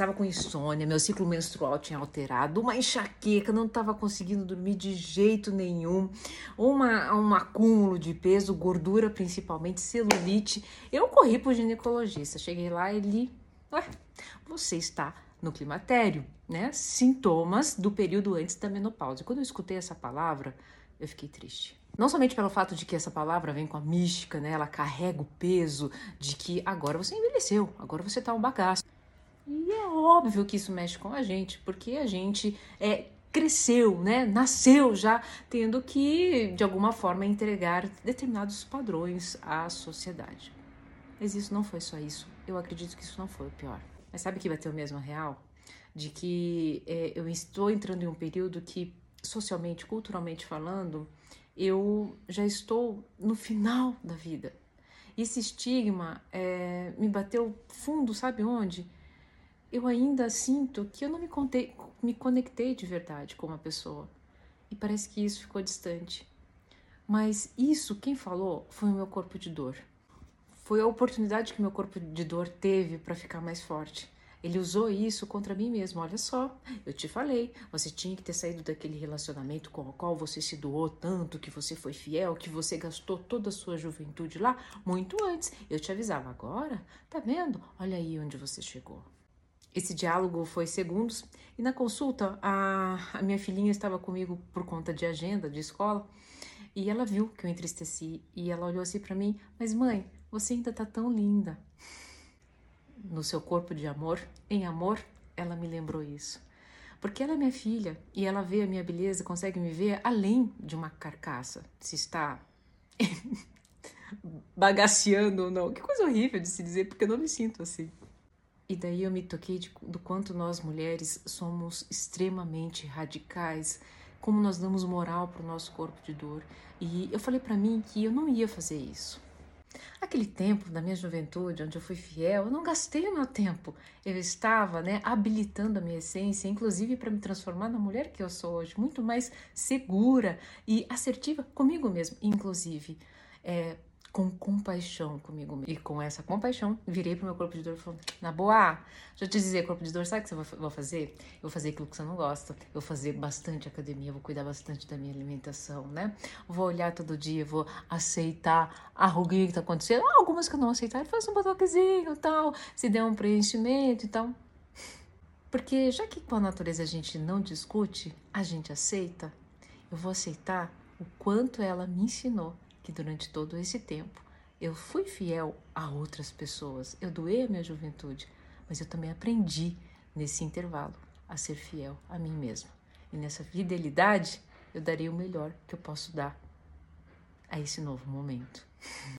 estava com insônia, meu ciclo menstrual tinha alterado, uma enxaqueca, não estava conseguindo dormir de jeito nenhum, uma, um acúmulo de peso, gordura principalmente, celulite. Eu corri para o ginecologista, cheguei lá e ele, ué, você está no climatério, né? Sintomas do período antes da menopausa. Quando eu escutei essa palavra, eu fiquei triste. Não somente pelo fato de que essa palavra vem com a mística, né? Ela carrega o peso de que agora você envelheceu, agora você tá um bagaço. E é óbvio que isso mexe com a gente, porque a gente é cresceu, né? Nasceu já tendo que de alguma forma entregar determinados padrões à sociedade. Mas isso não foi só isso. Eu acredito que isso não foi o pior. Mas sabe que vai ter o mesmo real? De que é, eu estou entrando em um período que, socialmente, culturalmente falando, eu já estou no final da vida. Esse estigma é, me bateu fundo, sabe onde? Eu ainda sinto que eu não me, contei, me conectei de verdade com uma pessoa. E parece que isso ficou distante. Mas isso, quem falou, foi o meu corpo de dor. Foi a oportunidade que meu corpo de dor teve para ficar mais forte. Ele usou isso contra mim mesmo. Olha só, eu te falei, você tinha que ter saído daquele relacionamento com o qual você se doou tanto, que você foi fiel, que você gastou toda a sua juventude lá muito antes. Eu te avisava agora, tá vendo? Olha aí onde você chegou. Esse diálogo foi segundos e na consulta a, a minha filhinha estava comigo por conta de agenda de escola e ela viu que eu entristeci e ela olhou assim para mim, mas mãe, você ainda tá tão linda. No seu corpo de amor, em amor, ela me lembrou isso. Porque ela é minha filha e ela vê a minha beleza, consegue me ver além de uma carcaça. Se está bagaceando ou não. Que coisa horrível de se dizer, porque eu não me sinto assim. E daí eu me toquei de, do quanto nós mulheres somos extremamente radicais, como nós damos moral para o nosso corpo de dor. E eu falei para mim que eu não ia fazer isso. Aquele tempo da minha juventude, onde eu fui fiel, eu não gastei o meu tempo. Eu estava né, habilitando a minha essência, inclusive para me transformar na mulher que eu sou hoje, muito mais segura e assertiva comigo mesma, inclusive. É, com compaixão comigo mesmo. E com essa compaixão, virei pro meu corpo de dor e falei, na boa, eu te dizer, corpo de dor, sabe o que você vai fazer? Eu vou fazer aquilo que você não gosta, eu vou fazer bastante academia, vou cuidar bastante da minha alimentação, né? Vou olhar todo dia, vou aceitar a ruguinha que tá acontecendo, ah, algumas que eu não aceitar, faz um botoquezinho e tal, se der um preenchimento e tal. Porque já que com a natureza a gente não discute, a gente aceita, eu vou aceitar o quanto ela me ensinou que durante todo esse tempo eu fui fiel a outras pessoas, eu doei a minha juventude, mas eu também aprendi nesse intervalo a ser fiel a mim mesma. E nessa fidelidade eu darei o melhor que eu posso dar a esse novo momento.